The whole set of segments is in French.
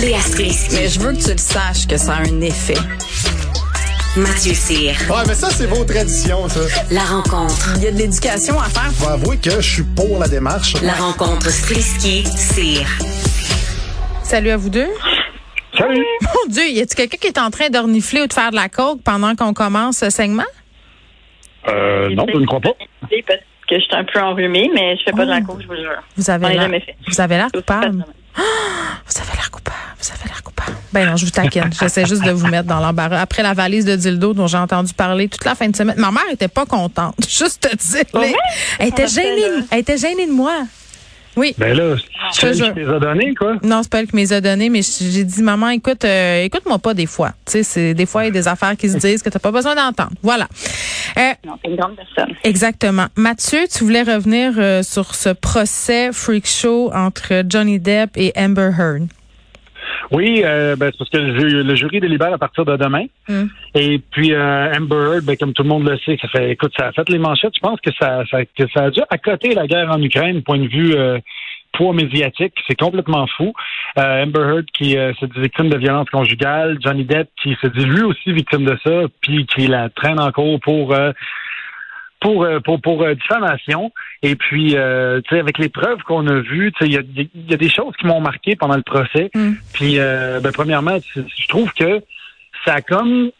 Léa Strisky. Mais je veux que tu le saches que ça a un effet. Mathieu Cyr. Ouais, mais ça, c'est vos traditions, ça. La rencontre. Il y a de l'éducation à faire. Faut avouer que je suis pour la démarche. La rencontre Strisky-Cyr. Salut à vous deux. Salut. Mon Dieu, y a-t-il quelqu'un qui est en train d'ornifler ou de faire de la coke pendant qu'on commence ce segment? Euh, non, je ne crois pas. Parce que je suis un peu enrhumée, mais je fais pas de la coke, je vous jure. Vous avez l'air, vous avez l'air coupable. Vous avez l'air coupable. Ben non, je vous taquine. J'essaie juste de vous mettre dans l'embarras. Après la valise de dildo dont j'ai entendu parler toute la fin de semaine, ma mère était pas contente. Juste te dire. Ouais? Elle était appelle, gênée. Elle était gênée de moi. Oui. Ben là, c'est elle qui les a donnés, quoi. Non, c'est pas elle qui me les a donnés, mais j'ai dit, maman, écoute, euh, écoute-moi pas des fois. Tu sais, c'est des fois, il y a des affaires qui se disent que t'as pas besoin d'entendre. Voilà. Euh, Non, c'est une grande personne. Exactement. Mathieu, tu voulais revenir euh, sur ce procès freak show entre Johnny Depp et Amber Heard. Oui, euh, ben, c'est parce que le, le jury délibère à partir de demain. Mm. Et puis euh, Amber Heard, ben, comme tout le monde le sait, ça fait, écoute, ça a fait les manchettes. Je pense que ça, ça, que ça a dû accoter la guerre en Ukraine, point de vue euh, poids médiatique. C'est complètement fou. Euh, Amber Heard qui euh, se dit victime de violence conjugale, Johnny Depp qui se dit lui aussi victime de ça, puis qui la traîne en cours pour euh, pour euh, pour pour euh, diffamation. Et puis euh, tu sais avec les preuves qu'on a vues tu sais il y a, y a des choses qui m'ont marqué pendant le procès. Mm. puis euh, ben, premièrement je trouve que ça a comme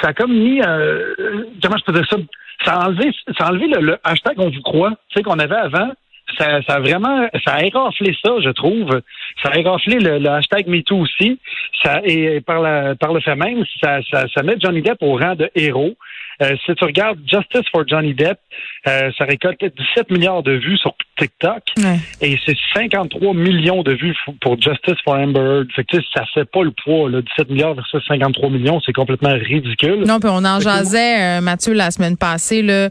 ça a comme mis euh, comment je peux dire ça? Ça a enlevé ça a enlevé le, le hashtag on vous croit tu sais qu'on avait avant. Ça, ça a vraiment ça a éraflé ça je trouve. Ça a éraflé le, le hashtag MeToo aussi. Ça et par la par le fait même ça, ça, ça met Johnny Depp au rang de héros euh, si tu regardes Justice for Johnny Depp, euh, ça récolte 17 milliards de vues sur TikTok Ouais. et c'est 53 millions de vues pour Justice for Amber Heard. Fait que, ça fait pas le poids. Là. 17 milliards versus 53 millions, c'est complètement ridicule. Non, puis on en jasait, euh, Mathieu, la semaine passée. Euh,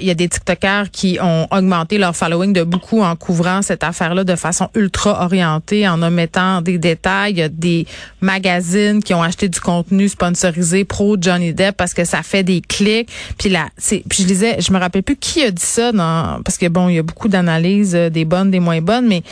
Il y a des TikTokers qui ont augmenté leur following de beaucoup en couvrant cette affaire-là de façon ultra orientée, en omettant des détails. Il y a des magazines qui ont acheté du contenu sponsorisé pro Johnny Depp parce que ça fait des Puis là, puis je disais, je me rappelle plus qui a dit ça dans, parce que bon, il y a beaucoup d'analyses, euh, des bonnes, des moins bonnes, mais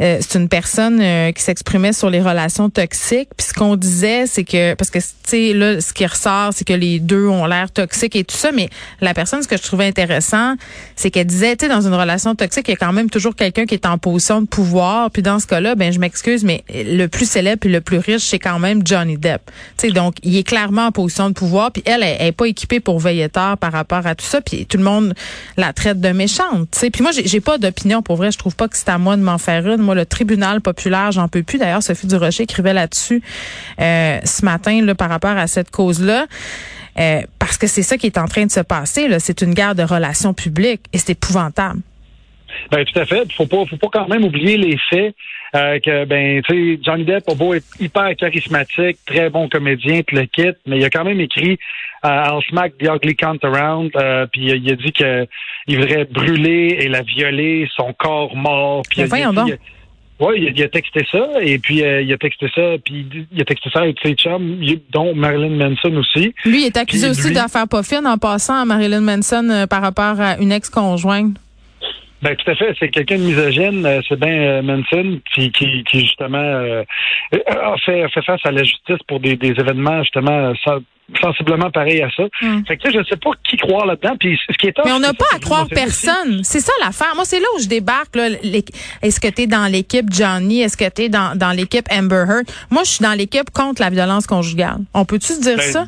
euh, c'est une personne euh, qui s'exprimait sur les relations toxiques. Puis ce qu'on disait, c'est que parce que tu sais là, ce qui ressort, c'est que les deux ont l'air toxiques et tout ça. Mais la personne, ce que je trouvais intéressant, c'est qu'elle disait, tu sais, dans une relation toxique, il y a quand même toujours quelqu'un qui est en position de pouvoir. Puis dans ce cas-là, ben je m'excuse, mais le plus célèbre et le plus riche, c'est quand même Johnny Depp. Tu sais, donc il est clairement en position de pouvoir. Puis elle, elle, elle est pas équipée pour veiller tard par rapport à tout ça. Puis tout le monde la traite de méchante. Tu sais, puis moi, j'ai pas d'opinion pour vrai. Je trouve pas que c'est à moi de m'en faire une. Moi, le tribunal populaire, j'en peux plus. D'ailleurs, Sophie Durocher écrivait là-dessus euh, ce matin là, par rapport à cette cause-là. Euh, parce que c'est ça qui est en train de se passer. C'est une guerre de relations publiques et c'est épouvantable. Ben, tout à fait. Faut pas, faut pas quand même oublier les faits. Euh, que ben tu sais Johnny Depp a beau être hyper charismatique, très bon comédien, puis le kit, mais il a quand même écrit euh, I'll smack the ugly cunt around, euh, puis il a dit que il voudrait brûler et la violer, son corps mort. Puis Mais il donc. Oui, il, a- texté ça, et puis euh, il a texté ça, puis il- a texté ça avec ses chums, dont Marilyn Manson aussi. Lui il est accusé Puis aussi lui- d'affaires pas fines en passant à Marilyn Manson euh, par rapport à une ex-conjointe. Ben tout à fait, c'est quelqu'un de misogyne, euh, c'est bien euh, Manson qui, qui, qui justement euh, a, fait, a fait face à la justice pour des, des événements justement sen- sensiblement pareils à ça. Mm. Fait que je sais pas qui croire là-dedans. Puis ce qui est Mais on n'a pas à croire personne. C'est ça l'affaire. Moi, c'est là où je débarque. Est-ce que tu es dans l'équipe Johnny? Est-ce que tu es dans, dans l'équipe Amber Heard? Moi, je suis dans l'équipe contre la violence conjugale. On peut-tu se dire Ben, ça?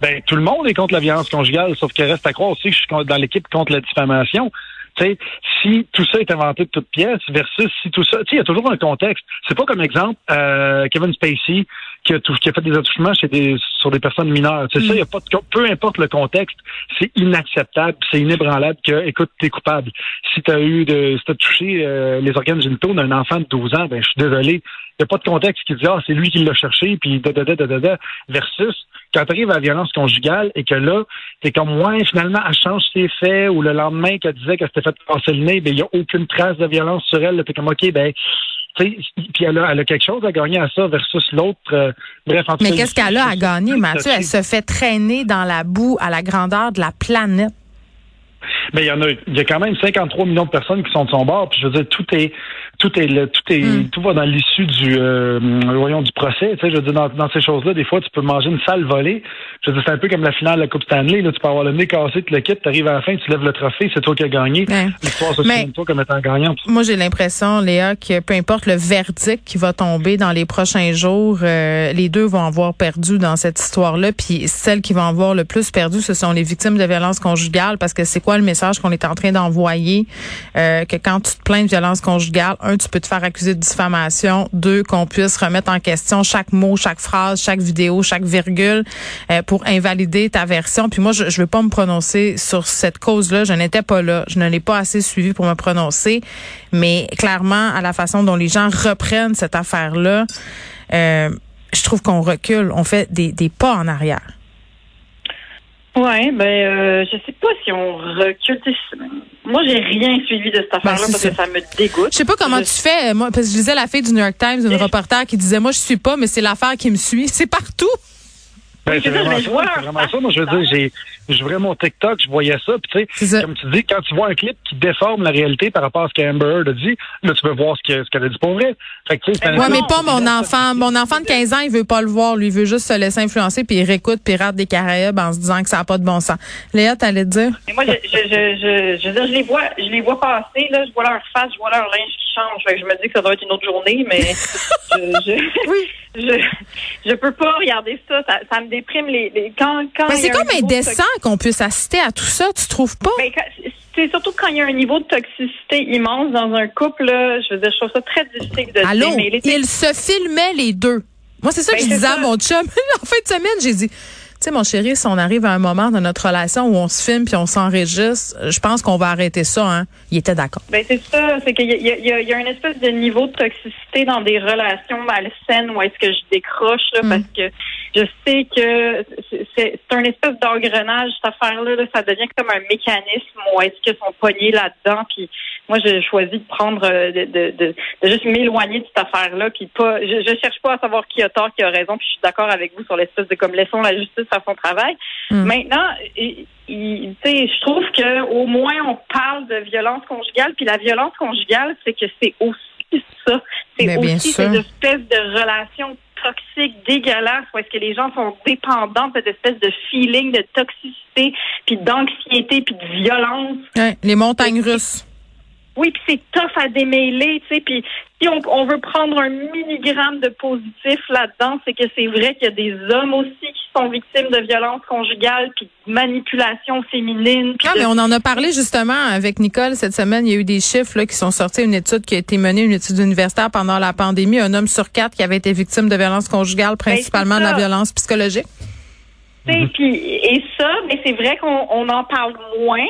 Ben, tout le monde est contre la violence conjugale, sauf qu'il reste à croire aussi que je suis dans l'équipe contre la diffamation. Tu sais, si tout ça est inventé de toutes pièces versus si tout ça, il y a toujours un contexte. C'est pas comme exemple euh, Kevin Spacey qui a, tou- qui a fait des attouchements chez des, sur des personnes mineures. C'est ça, il y a pas de, peu importe le contexte, c'est inacceptable, c'est inébranlable que, écoute, t'es coupable. Si t'as eu de, si t'as touché euh, les organes génitaux d'un enfant de 12 ans, ben, je suis désolé. Il n'y a pas de contexte qui dit, ah, c'est lui qui l'a cherché, puis da, da, da, da, da, versus quand tu arrives à la violence conjugale et que là, t'es comme, ouais, finalement, elle change ses faits, ou le lendemain qu'elle disait qu'elle s'était fait casser le nez, ben, il n'y a aucune trace de violence sur elle, t'es comme, OK, ben, puis elle a, elle a quelque chose à gagner à ça versus l'autre. euh, bref, en tout Mais qu'est-ce qu'elle a à gagner, Mathieu? Elle se fait traîner dans la boue à la grandeur de la planète. Mais il y en a, il y a quand même 53 millions de personnes qui sont de son bord. Puis je veux dire, tout est, tout est là, tout est, Mm. tout va dans l'issue du, euh, voyons, du procès. Tu sais, je veux dire, dans, dans ces choses-là, des fois, tu peux manger une sale volée. Je veux dire, c'est un peu comme la finale de la Coupe Stanley. Là, tu peux avoir le nez cassé, tu le quittes, t'arrives à la fin, tu lèves le trophée, c'est toi qui as gagné. L'histoire se souvient de toi comme étant gagnante. Moi, j'ai l'impression, Léa, que peu importe le verdict qui va tomber dans les prochains jours, euh, les deux vont avoir perdu dans cette histoire-là. Puis celles qui vont avoir le plus perdu, ce sont les victimes de violences conjugales, parce que c'est quoi le message qu'on est en train d'envoyer? Euh, que quand tu te plains de violence conjugale, un, tu peux te faire accuser de diffamation. Deux, qu'on puisse remettre en question chaque mot, chaque phrase, chaque vidéo, chaque virgule euh, pour invalider ta version. Puis moi, je ne veux pas me prononcer sur cette cause-là. Je n'étais pas là. Je ne l'ai pas assez suivi pour me prononcer. Mais clairement, à la façon dont les gens reprennent cette affaire-là, euh, je trouve qu'on recule. On fait des, des pas en arrière. Ouais, ben euh, je sais pas si on recule. Moi, j'ai rien suivi de cette affaire-là Ben, c'est parce ça. que ça me dégoûte. Je sais pas comment Je- tu fais. Moi, parce que je lisais la fille du New York Times, une reporter qui disait, moi, je suis pas, mais c'est l'affaire qui me suit. C'est partout. Ben, c'est vraiment vraiment ça. Moi, je veux dire, j'ai, je mon TikTok, je voyais ça, puis tu C'est sais, ça. comme tu dis, quand tu vois un clip qui déforme la réalité par rapport à ce qu'Amber Heard a dit, là, tu peux voir ce que- ce qu'elle a dit pour vrai. Fait que, tu sais, c'est un- Ouais, mais pas mon enfant. Mon enfant de 15 ans, il veut pas le voir. Lui, il veut juste se laisser influencer puis il réécoute Pirates des Caraïbes en se disant que ça n'a pas de bon sens. Léa, t'allais te dire? Mais moi, je, je, je, je, je, veux dire, je les vois, je les vois passer, là, je vois leur face, je vois leur linge qui change. Fait que je me dis que ça doit être une autre journée, mais je, je, je, je peux pas regarder ça. Ça, ça me déprime les, les- quand, quand Mais c'est comme de indécent qu'on puisse assister à tout ça, tu trouves pas? Ben, quand- c'est surtout quand il y a un niveau de toxicité immense dans un couple, là, je veux dire, je trouve ça très difficile de Allô? Tu sais, Ils se filmaient les deux. Moi, c'est ça Ben, que je disais à mon chum. en fin de semaine, j'ai dit, sais, mon chéri, si on arrive à un moment dans notre relation où on se filme puis on s'enregistre, je pense qu'on va arrêter ça. Hein. Il était d'accord. Ben c'est ça, c'est qu'il y y, y a une espèce de niveau de toxicité dans des relations malsaines où est-ce que je décroche là, Mm. parce que je sais que c'est- un espèce d'engrenage cette affaire-là, là, ça devient comme un mécanisme où est-ce qu'ils sont pognés là-dedans, puis moi j'ai choisi de prendre euh, de, de, de, de juste m'éloigner de cette affaire-là, puis pas, je, je cherche pas à savoir qui a tort, qui a raison, puis je suis d'accord avec vous sur l'espèce de comme laissons la justice faire son travail. Mm. Maintenant, tu sais, je trouve que au moins on parle de violence conjugale, puis la violence conjugale, c'est que c'est aussi ça. C'est bien aussi sûr. cette espèce de relation toxique, dégueulasse, où est-ce que les gens sont dépendants de cette espèce de feeling de toxicité, puis d'anxiété, puis de violence. Ouais, les montagnes russes. Oui, puis c'est tough à démêler, tu sais. Puis si on, on veut prendre un milligramme de positif là-dedans, c'est que c'est vrai qu'il y a des hommes aussi qui sont victimes de violences conjugales, puis de manipulation féminine. Non, de- mais on en a parlé justement avec Nicole cette semaine. Il y a eu des chiffres là, qui sont sortis, une étude qui a été menée, une étude universitaire pendant la pandémie. Un homme sur quatre qui avait été victime de violences conjugales, principalement de la violence psychologique. Puis et ça, mais c'est vrai qu'on on en parle moins.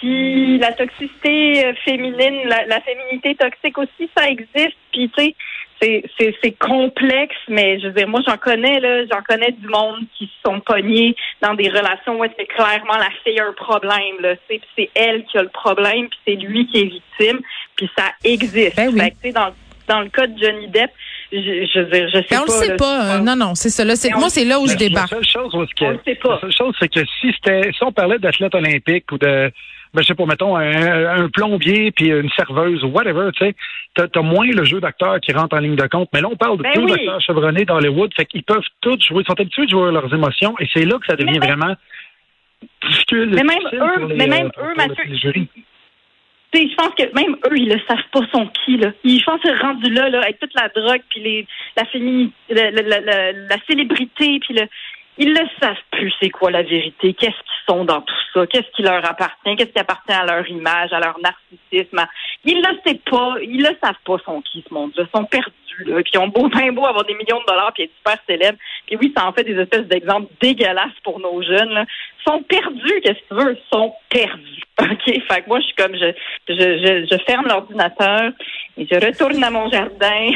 Puis la toxicité euh, féminine, la, la féminité toxique aussi, ça existe. Puis tu sais, c'est c'est c'est complexe, mais je veux dire, moi j'en connais là, j'en connais du monde qui se sont pognés dans des relations où c'est clairement la fille a un problème là, tu sais, puis c'est elle qui a le problème, puis c'est lui qui est victime, puis ça existe. Ben oui. Fait que, tu sais, dans dans le cas de Johnny Depp, je, je veux dire, je sais Ben, on pas. le sait là, pas. c'est euh, non, non, c'est ça. Là, c'est, Mais on- moi, c'est là où je débarque. La seule chose, où est-ce que- On le sait pas. la seule chose, c'est que si c'était, si on parlait d'athlète olympique ou de, ben, je sais pas, mettons, un, un plombier puis une serveuse ou whatever, tu sais, t'as, moins le jeu d'acteurs qui rentre en ligne de compte. Mais là, on parle de Ben deux oui. acteurs chevronnés d'Hollywood, fait qu'ils peuvent tous jouer, ils sont habitués de jouer leurs émotions et c'est là que ça devient Mais- vraiment difficile. Mais même eux, les, mais même euh, pour- eux, pour Mathieu, je pense que même eux, ils le savent pas son qui, là. Ils, je pense que rendu là, là, avec toute la drogue, puis les, la féminité, la, la, la, la- la célébrité, puis le, ils le savent plus c'est quoi la vérité, qu'est-ce qu'ils sont dans tout ça, qu'est-ce qui leur appartient, qu'est-ce qui appartient à leur image, à leur narcissisme? Ils le savent pas, ils le savent pas son qui, ce monde-là. Sont perdus, là. Puis ils ont beau, bien beau avoir des millions de dollars, puis être super célèbres. Puis oui, ça en fait des espèces d'exemples dégueulasses pour nos jeunes, là. Ils sont perdus, qu'est-ce que tu veux? Ils sont perdus. OK? Fait que moi, je suis comme, je, je, je, je ferme l'ordinateur et je retourne à mon jardin.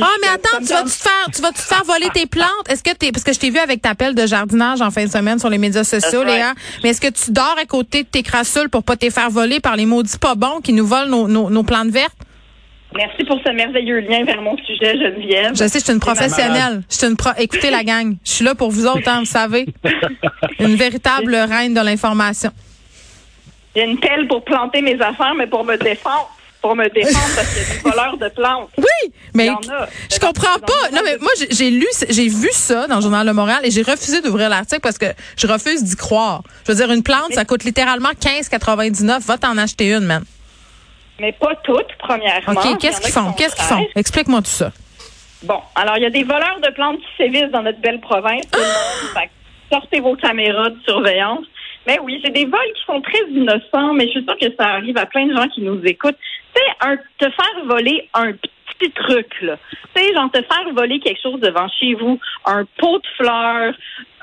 Ah, mais attends, tu vas te faire, tu vas te faire voler tes plantes? Est-ce que t'es, parce que je t'ai vu avec ta pelle de jardinage en fin de semaine sur les médias sociaux, right. Léa. Mais est-ce que tu dors à côté de tes crassules pour pas te faire voler par les maudits pas bons qui nous volent nos, nos, nos plantes vertes? Merci pour ce merveilleux lien vers mon sujet, Geneviève. Je sais, je suis une professionnelle. Je suis une pro, écoutez la gang. Je suis là pour vous autres, hein, vous savez. Une véritable reine de l'information. J'ai une pelle pour planter mes affaires, mais pour me défendre. pour me défendre parce qu'il y a des voleurs de plantes. Oui, mais Il y a. je comprends pas. Non, mais moi, j'ai- lu, j'ai vu ça dans le Journal de Montréal et j'ai refusé d'ouvrir l'article parce que je refuse d'y croire. Je veux dire, une plante, ça coûte littéralement 15,99. Va t'en acheter une, man. Mais pas toutes, premièrement. OK, Il y qu'est-ce a qu'ils qui font? Qu'est-ce qu'ils font? Explique-moi tout ça. Bon, alors il y a des voleurs de plantes qui sévissent dans notre belle province. que sortez vos caméras de surveillance. Mais oui, c'est des vols qui sont très innocents, mais je suis sûre que ça arrive à plein de gens qui nous écoutent. Tu sais, te faire voler un petit truc, là. Tu sais, genre te faire voler quelque chose devant chez vous, un pot de fleurs,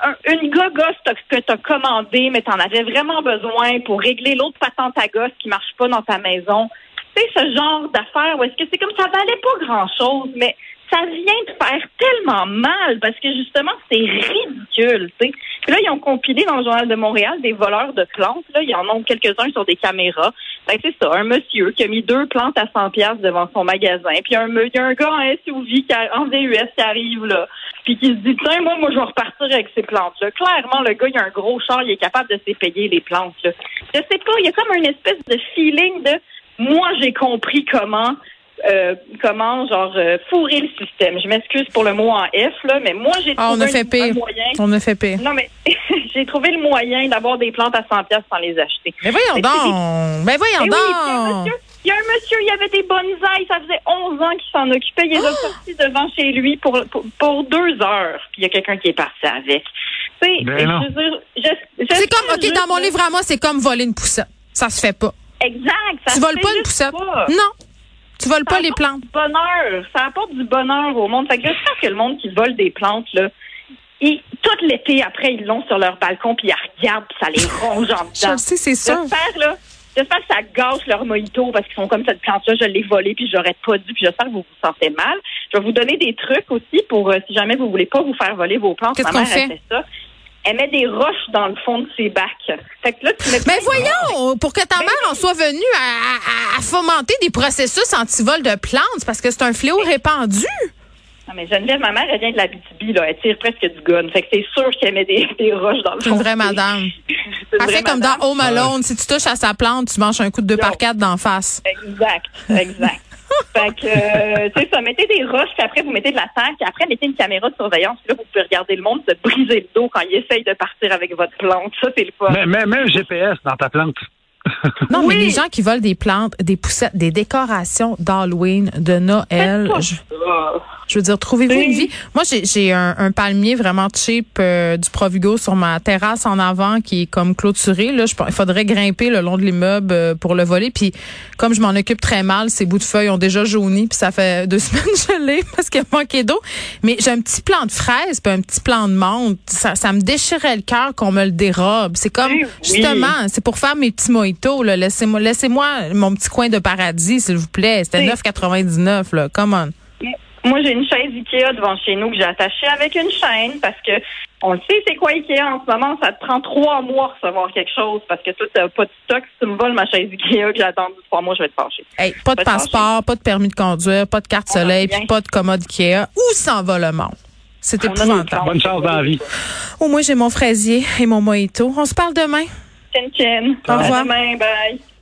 un- une gogosse t'as- que tu as commandée, mais tu en avais vraiment besoin pour régler l'autre patente à gosse qui marche pas dans ta maison. Tu sais, ce genre d'affaires où est-ce que c'est comme ça valait pas grand-chose, mais ça vient de faire tellement mal parce que justement, c'est ridicule, tu sais. Puis là, ils ont compilé dans le Journal de Montréal des voleurs de plantes. Là, ils en ont quelques-uns sur des caméras. Que c'est ça, un monsieur qui a mis deux plantes à 100 pièces devant son magasin. Puis un, il y a un gars en SUV, qui a- en VUS qui arrive là. Puis qui se dit, tiens, moi, moi, je vais repartir avec ces plantes-là. Clairement, le gars, il a un gros char, il est capable de s'épayer les plantes, là. Je sais pas, il y a comme une espèce de feeling de, moi, j'ai compris comment euh, comment genre euh, fourrer le système. Je m'excuse pour le mot en F là, mais moi j'ai Ah, on trouvé a fait un- moyen. On a fait pire. Non mais j'ai trouvé le moyen d'avoir des plantes à 100 pièces sans les acheter. Mais voyons Mais donc. c'est Mais voyons oui, puis il y a un donc. monsieur- il y a un monsieur, il y avait des bonsaïs, ça faisait 11 ans qu'il s'en occupait, il les a Ah! sortis devant chez lui pour, pour, pour deux heures, puis il y a quelqu'un qui est parti avec. Tu sais, Ben non. je veux dire, je- je C'est comme, OK, dans mon livre à moi, c'est comme voler une poussette. Ça se fait pas. Exact. ça Tu se voles fait pas une poussette. pas. Non. Tu voles Ça pas les plantes. du bonheur. Ça apporte du bonheur au monde. Fait que j'espère que le monde qui vole des plantes, là, ils- tout l'été, après, ils l'ont sur leur balcon, puis ils regardent, puis ça les ronge en Je dedans. le sais, c'est ça. J'espère, là, j'espère que ça gâche leur mojito parce qu'ils sont comme cette plante-là, je l'ai volée, puis j'aurais pas dû, puis j'espère que vous vous sentez mal. Je vais vous donner des trucs aussi pour, euh, si jamais vous voulez pas vous faire voler vos plantes. Qu'est-ce Ma qu'on fait? fait ça. Elle met des roches dans le fond de ses bacs. Fait que là, tu mets Mais voyons, pour que ta Ben mère en soit venue à, à- à fomenter des processus anti-vol de plantes, c'est parce que c'est un fléau répandu. Non, mais Geneviève, ma mère, elle vient de la BTB, là. Elle tire presque du gun. Fait que c'est sûr qu'elle met des, des roches dans le C'est fond. une vraie madame. C'est une Elle vraie fait comme madame. dans Home Alone. Si tu touches à sa plante, tu manges un coup de deux par quatre d'en face. Exact, exact. Fait que, euh, c'est ça, mettez des roches, puis après, vous mettez de la terre, puis après, mettez une caméra de surveillance, puis là, vous pouvez regarder le monde se briser le dos quand il essaye de partir avec votre plante. Ça, c'est le fun. Mais, mais, mets un GPS dans ta plante. Non, Oui. mais les gens qui volent des plantes, des poussettes, des décorations d'Halloween, de Noël, je, veux dire, trouvez-vous Oui. une vie? Moi, j'ai un, un palmier vraiment cheap euh, du Provigo sur ma terrasse en avant qui est comme clôturé. Là, je, il faudrait grimper le long de l'immeuble euh, pour le voler. Puis, comme je m'en occupe très mal, ces bouts de feuilles ont déjà jauni. Puis ça fait deux semaines que je l'ai parce qu'il a manqué d'eau. Mais j'ai un petit plant de fraise puis un petit plant de menthe. Ça, ça me déchirait le cœur qu'on me le dérobe. C'est comme, Oui, oui. justement, c'est pour faire mes petits mojitos. Là. Laissez-moi laissez-moi mon petit coin de paradis, s'il vous plaît. C'était Oui. 9,99. là. Come on. Moi, j'ai une chaise Ikea devant chez nous que j'ai attachée avec une chaîne parce que on le sait, c'est quoi Ikea en ce moment? Ça te prend trois mois de recevoir quelque chose parce que toi, t'as pas de stock. Si tu me voles ma chaise Ikea que j'ai attendu trois mois, je vais te fâcher. Hey, pas de Pas de passeport, pas de permis de conduire, pas de carte On soleil, puis pas de commode Ikea. Où s'en va le monde? C'est épouvantable. Bonne chance dans la vie. Au moins, j'ai mon fraisier et mon mojito. On se parle demain. Au revoir. À demain, bye.